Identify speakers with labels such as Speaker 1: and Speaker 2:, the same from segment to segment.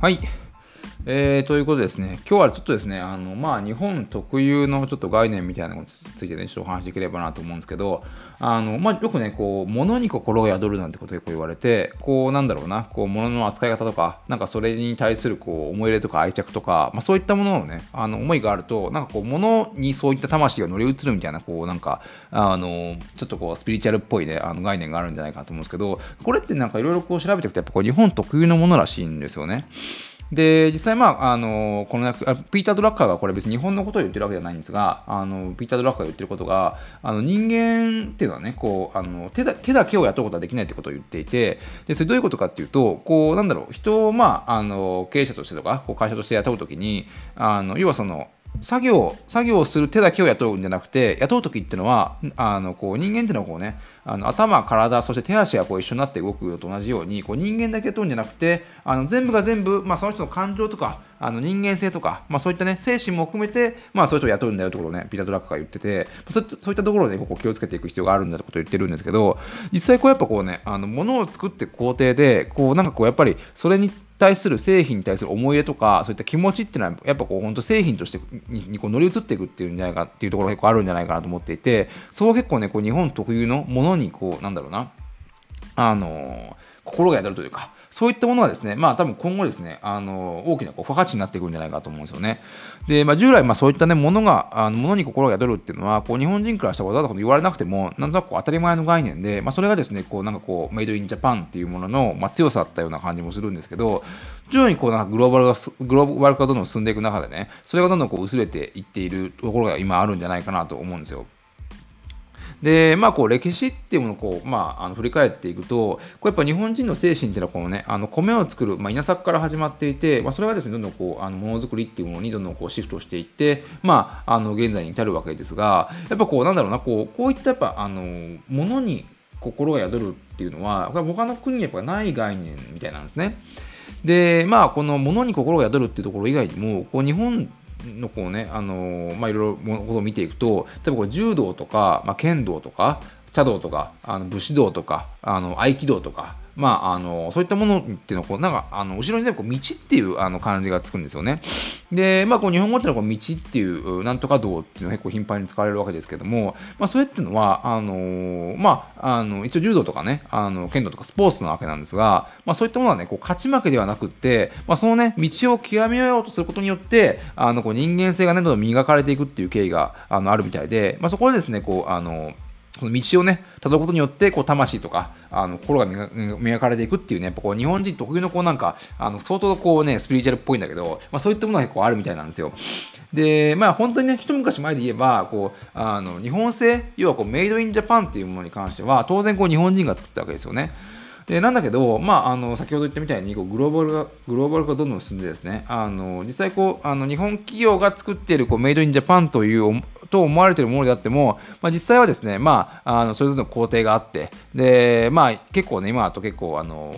Speaker 1: はい。えー、ということですね、今日はちょっとですね、あのまあ、日本特有のちょっと概念みたいなのについてね、ちょっとお話しできればなと思うんですけど、あのまあ、よくね、こう、物に心が宿るなんてこと結構言われて、こう、なんだろうな、こう、物の扱い方とか、なんかそれに対するこう思い入れとか愛着とか、まあ、そういったもののね、あの思いがあると、なんかこう、物にそういった魂が乗り移るみたいな、こう、なんか、あの、ちょっとこう、スピリチュアルっぽいね、あの概念があるんじゃないかなと思うんですけど、これってなんかいろいろこう調べていくと、やっぱこう、日本特有のものらしいんですよね。で、実際、まあ、あの、このピーター・ドラッカーがこれ別に日本のことを言ってるわけじゃないんですが、あの、ピーター・ドラッカーが言ってることが、あの、人間っていうのはね、こう、あの、手だ手だけを雇うことはできないってことを言っていて、で、それどういうことかっていうと、こう、なんだろう、人を、まあ、あの、経営者としてとか、こう会社として雇うときに、あの、要はその、作業、作業する手だけを雇うんじゃなくて、雇う時っていうのは、あの、こう、人間っていうのはこうね、あの頭、体、そして手足がこう一緒になって動くのと同じように、こう人間だけ雇うんじゃなくて、あの全部が全部、まあ、その人の感情とか、あの人間性とか、まあ、そういったね、精神も含めて、まあ、そういう人を雇うんだよということをね、ピータ・ドラックが言ってて、そういったところで、ね、ここ気をつけていく必要があるんだということを言ってるんですけど、実際こうやっぱこうね、あの物を作っていく工程で、こうなんかこうやっぱりそれに対する製品に対する思い入れとか、そういった気持ちっていうのは、やっぱこう本当製品としてにこう乗り移っていくっていうんじゃないかっていうところが結構あるんじゃないかなと思っていて、そう結構ね、こう日本特有のものにこう、なんだろうな、あの心が宿るというか、そういったものはですね、まあ多分今後ですね、あの大きなこう付加価値になっていくんじゃないかと思うんですよね。で、まあ、従来、まあ、そういったね、ものが、あのものに心が宿るっていうのは、こう日本人からしたらわざわざ言われなくても、なんとなく当たり前の概念で、まあ、それがですね、こうなんかこう、メイドインジャパンっていうものの、まあ、強さだったような感じもするんですけど、徐々にこうなんかグローバルが、グローバル化がどんどん進んでいく中でね、それがどんどんこう薄れていっているところが今あるんじゃないかなと思うんですよ。で、まあ、こう歴史っていうものをこう、まあ、あの振り返っていくと、これやっぱ日本人の精神っていうのはこの、ね、あの米を作る、まあ、稲作から始まっていて、まあ、それがですねどんどんこうあのものづくりっていうものにどんどんこうシフトしていって、まあ、あの現在に至るわけですが、やっぱこうなんだろうな、こうこういったやっぱあのものに心が宿るっていうのは、他の国にやっぱない概念みたいなんですね。で、まあ、この物に心が宿るっていうところ以外にも、こう日本のこうね、あのまあ、いろいろものを見ていくと、例えばこう柔道とか、まあ、剣道とか、茶道とか、あの武士道とか、あの合気道とか、まあ、あのそういったものっていうのはこうなんかあの後ろにねこう道っていうあの漢字がつくんですよね。で、まあ、こう日本語っていうのはこう道っていうなんとか道っていうのが結構頻繁に使われるわけですけども、まあ、それっていうのはあのまあ、あの一応柔道とかねあの剣道とかスポーツなわけなんですが、まあ、そういったものはねこう勝ち負けではなくって、まあ、そのね道を極めようとすることによってあのこう人間性がねどんどん磨かれていくっていう経緯があのあるみたいで、まあ、そこでですねこうあのその道をね、たどることによって、こう、魂とか、あの、心が磨かれていくっていうね、やっぱこう、日本人特有のこう、なんか、あの、相当こうね、スピリチュアルっぽいんだけど、まあそういったものが結構あるみたいなんですよ。で、まあ本当にね、一昔前で言えば、こう、あの、日本製、要はこう、メイドインジャパンっていうものに関しては、当然こう、日本人が作ったわけですよね。でなんだけど、まあ、あの先ほど言ったみたいにこうグローバルがグローバル化どんどん進んでですねあの実際こうあの日本企業が作っているこうメイドインジャパンというと思われているものであっても、まあ、実際はですね、まあ、あのそれぞれの工程があってで、まあ、結構ね今だと結構あの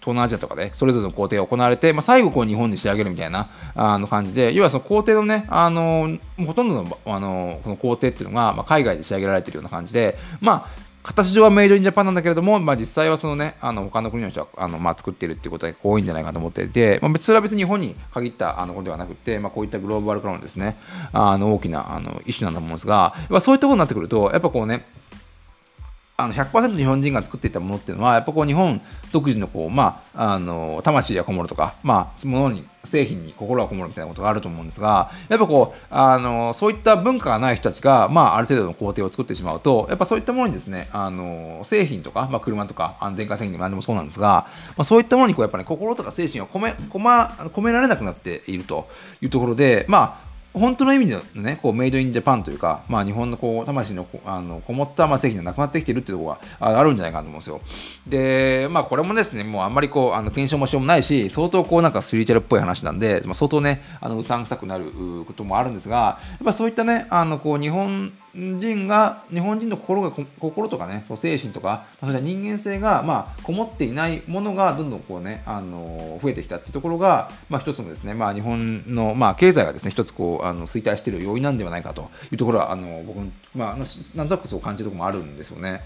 Speaker 1: 東南アジアとかでそれぞれの工程が行われて、まあ、最後こう日本に仕上げるみたいなあの感じで要はその工程のねあのほとんどのあのこの工程っていうのが、まあ、海外で仕上げられているような感じでまあ形上はメイドインジャパンなんだけれども、まあ、実際はそのね、あの他の国の人はあの、まあ、作っているっていうことが多いんじゃないかと思っていて、まあ、別それは別に日本に限ったあのことではなくて、まあ、こういったグローバルからのですね、あの大きなあの一種なんだと思うんですが、やっぱそういったことになってくると、やっぱこうね、あの100%日本人が作っていたものっていうのは、やっぱこう日本独自のこう、まあ、あの魂がこもるとか、まあ、ものに、製品に心がこもるみたいなことがあると思うんですが、やっぱこう、あのそういった文化がない人たちが、まあ、ある程度の工程を作ってしまうと、やっぱそういったものにですね、あの製品とか、まあ、車とか、あの電化製品でも何でもそうなんですが、まあ、そういったものにこうやっぱ、ね、心とか精神を込め込、ま、込められなくなっているというところで、まあ、本当の意味でのね、こうメイドインジャパンというか、まあ、日本のこう魂のあのこもったまあ製品がなくなってきてるっていうところがあるんじゃないかなと思うんですよ。で、まあ、これもですね、もうあんまりこう、あの検証もしようもないし、相当こうなんかスピリチュアルっぽい話なんで、まあ、相当ね、あのうさんくさくなることもあるんですが、やっぱそういったね、あのこう日本人が、日本人の心が、心とかね、そう精神とか、そして人間性が、まあ、こもっていないものがどんどんこうね、あの増えてきたっていうところが、まあ、一つのですね、まあ、日本の、まあ、経済がですね、一つこう、あの衰退している要因なんではないかというところは、あの僕、まあ、なんとなくそう感じるところもあるんですよね。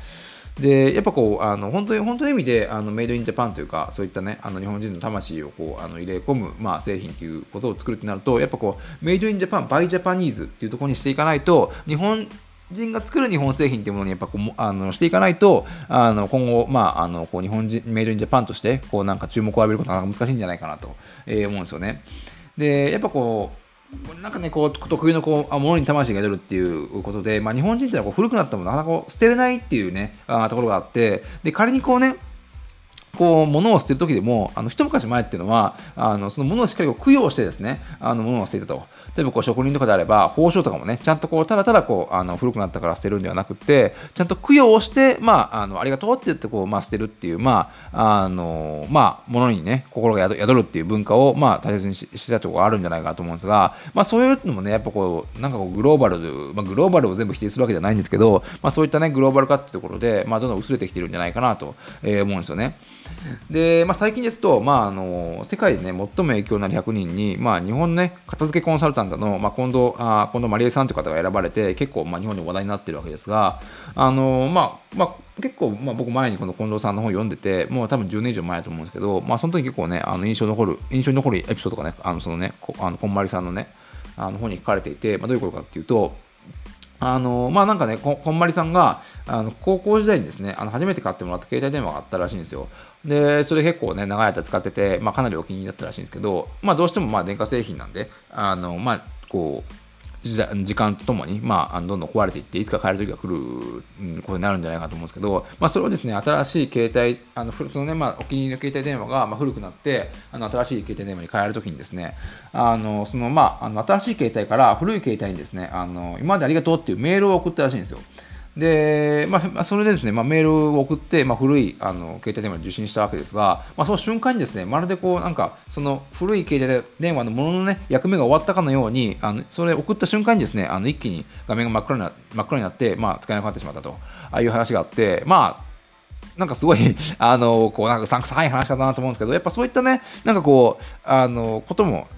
Speaker 1: で、やっぱこう、あの本当に、本当の意味で、あの Made in Japan というか、そういったね、あの日本人の魂をこうあの入れ込む、まあ、製品ということを作るってなると、やっぱこう、 Made in Japan, by Japanese っていうところにしていかないと、日本人が作る日本製品っていうものにやっぱこうあのしていかないとあの今後、まあ、あのこう日本人 Made in Japan としてこうなんか注目を浴びることが難しいんじゃないかなと、えー、思うんですよね。でやっぱこうなんかね、こう、特有のこう、ものに魂が出るっていうことで、まあ、日本人ってのはこう古くなったものなかなかこう捨てれないっていうね、あところがあって、で、仮にこうね、こう物を捨てる時でもあの一昔前っていうのはあのその物をしっかりこう供養してですねあの物を捨てたと。例えばこう職人とかであれば包丁とかもねちゃんとこうただただこうあの古くなったから捨てるんではなくてちゃんと供養をして、まあ、あのありがとうって言ってこう、まあ、捨てるっていう、まああのまあ、ものにね心が宿るっていう文化を、まあ、大切にしてたところがあるんじゃないかなと思うんですが、まあ、そういうのもねやっぱこうなんかこうグローバル、まあ、グローバルを全部否定するわけじゃないんですけど、まあ、そういったねグローバル化っていうところで、まあ、どんどん薄れてきてるんじゃないかなと、え思うんですよね。で、まあ、最近ですと、まあ、あの世界でね最も影響のある100人に、まあ、日本ね片付けコンサルタントの、まあ、近藤あ近藤まりえさんという方が選ばれて結構、まあ、日本で話題になってるわけですがあの、まあまあ、結構、まあ、僕前にこの近藤さんの本読んでてもう多分10年以上前だと思うんですけど、まあ、その時結構ねあの印象残る印象に残るエピソードがねあのそのねこあのこんまりさんのねあの本に書かれていて、まあ、どういうことかっていうとあのまあなんかねこ、こんまりさんがあの高校時代にですねあの初めて買ってもらった携帯電話があったらしいんですよ。で、それ結構ね、長い間使ってて、まあ、かなりお気に入りだったらしいんですけど、まあ、どうしてもまあ電化製品なんで、あのまあ、こう、時間とともに、まあ、どんどん壊れていって、いつか変える時が来ることになるんじゃないかと思うんですけど、まあ、それをですね、新しい携帯、あのそのね、まあ、お気に入りの携帯電話が、まあ、古くなって、あの新しい携帯電話に変えるときにですね、あのそのまあ、あの新しい携帯から古い携帯にですね、あの今までありがとうっていうメールを送ったらしいんですよ。で、まあ、それでですね、まあ、メールを送って、まあ、古いあの携帯電話に受信したわけですが、まあ、その瞬間にですね、まるでこう、なんか、その古い携帯電話のもののね、役目が終わったかのように、あのそれ送った瞬間にですね、あの一気に画面が真っ暗にな真っ暗になって、まあ、使えなくなってしまったと、ああいう話があって、まあ、なんかすごい、あの、こう、なんかさんくさい話かなと思うんですけど、やっぱそういったね、なんかこう、あの、ことも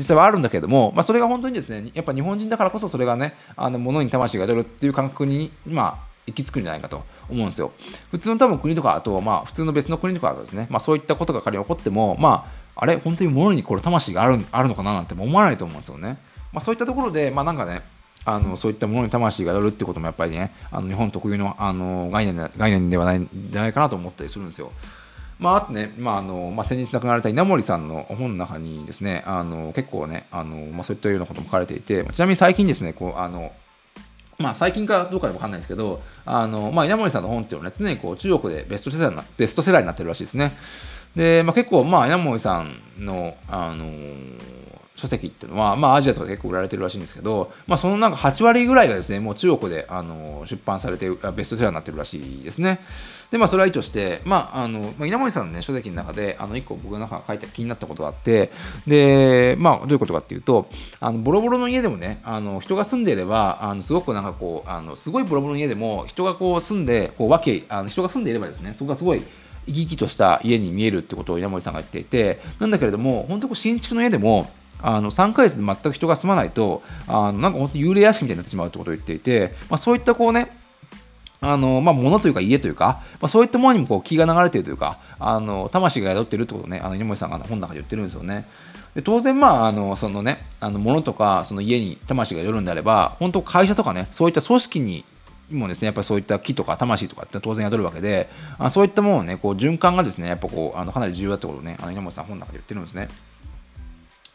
Speaker 1: 実際はあるんだけども、まあ、それが本当にですね、やっぱ日本人だからこそそれがね、あの物に魂が出るっていう感覚に、まあ、行き着くんじゃないかと思うんですよ。普通の多分国とか、あと、まあ、普通の別の国とかですね、まあ、そういったことが仮に起こっても、まあ、あれ、本当に物にこれ魂があるあるのかななんて思わないと思うんですよね。まあ、そういったところで、まあ、なんかね、あのそういったものに魂が出るってこともやっぱりね、あの日本特有のあの概念概念ではないんじゃないかなと思ったりするんですよ。まあ、あとね、まああのまあ、先日亡くなられた稲森さんの本の中にですね、あの結構ね、あのまあ、そういったようなことも書かれていて、ちなみに最近ですね、こうあのまあ、最近かどうかでもわかんないですけど、あのまあ、稲森さんの本っていうのは、ね、常にこう中国でベストセラーなベストセラーになってるらしいですね。で、まあ、結構、まあ、稲森さんの、あのー書籍っていうのは、まあ、アジアとか結構売られてるらしいんですけど、まあ、そのなんか8割ぐらいがですね、もう中国であの出版されてベストセラーになってるらしいですね。で、まあ、それはいいとして、まあ、あの、まあ、稲森さんのね、書籍の中で、あの、一個僕の中が書いて気になったことがあって、で、まあ、どういうことかっていうと、あの、ボロボロの家でもね、あの、人が住んでいれば、あの、すごくなんかこう、あの、すごいボロボロの家でも、人がこう住んで、こう、わけ、あの人が住んでいればですね、そこがすごい、生き生きとした家に見えるってことを稲森さんが言っていて、なんだけれども、本当こう新築の家でも、あの3ヶ月で全く人が住まないとあのなんか本当幽霊屋敷みたいになってしまうということを言っていて、まあ、そういったこうねあのまあ、物というか家というか、まあ、そういったものにもこう気が流れているというか、あの魂が宿っているってことをね、あの稲森さんが本の中で言ってるんですよね。で当然、まあ、あのそのね、あの物とかその家に魂が宿るんであれば、本当会社とかね、そういった組織にもですね、やっぱりそういった木とか魂とかって当然宿るわけで、あそういったものをね、こう循環がですね、やっぱこう、あのかなり重要だってことをね、あの稲森さん本の中で言ってるんですね。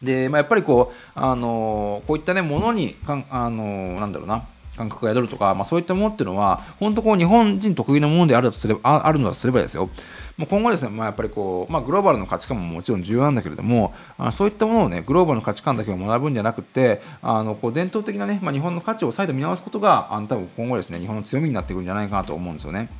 Speaker 1: で、まあ、やっぱりこう、あのこういったね、ものにかん、あのなんだろうな、感覚が宿るとか、まあ、そういったものっていうのは、本当こう日本人特有のものであるとすればああるのだとすればですよ、もう今後ですね、まあ、やっぱりこう、まあ、グローバルの価値観ももちろん重要なんだけれども、あそういったものをね、グローバルの価値観だけを学ぶんじゃなくて、あのこう伝統的なね、まあ、日本の価値を再度見直すことが、あの多分今後ですね、日本の強みになってくるんじゃないかなと思うんですよね。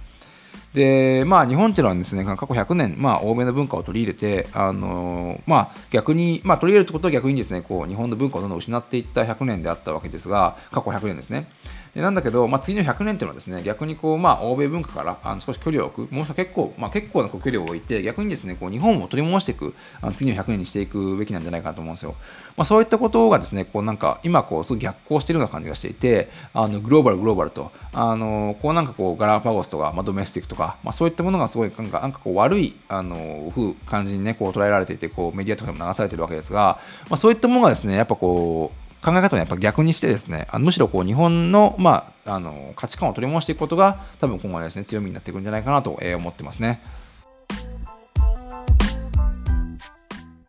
Speaker 1: で、まあ、日本っていうのはですね、過去100年、まあ、欧米の文化を取り入れて、あのまあ、逆に、まあ、取り入れるってことは逆にですね、こう、日本の文化をどんどん失っていった100年であったわけですが、過去100年ですね。でなんだけど、まあ、次の100年っていうのはですね、逆にこう、まあ、欧米文化からあの少し距離を置く、もしくは結構、まあ、結構な距離を置いて、逆にですね、こう日本を取り戻していく、あの次の100年にしていくべきなんじゃないかなと思うんですよ。まあ、そういったことがですね、こうなんか今こう、すごい逆行しているような感じがしていて、あのグローバル、グローバルと、あのこうなんかこう、ガラパゴスとか、まあ、ドメスティックとか、まあ、そういったものがすごいなんかなんかこう悪いあの風感じにね、こう捉えられていて、こうメディアとかでも流されているわけですが、まあ、そういったものがですね、やっぱこう、考え方をやっぱ逆にしてですね、あのむしろこう日本の,、まあ、あの価値観を取り戻していくことが多分今後はですね強みになっていくんじゃないかなと思ってますね。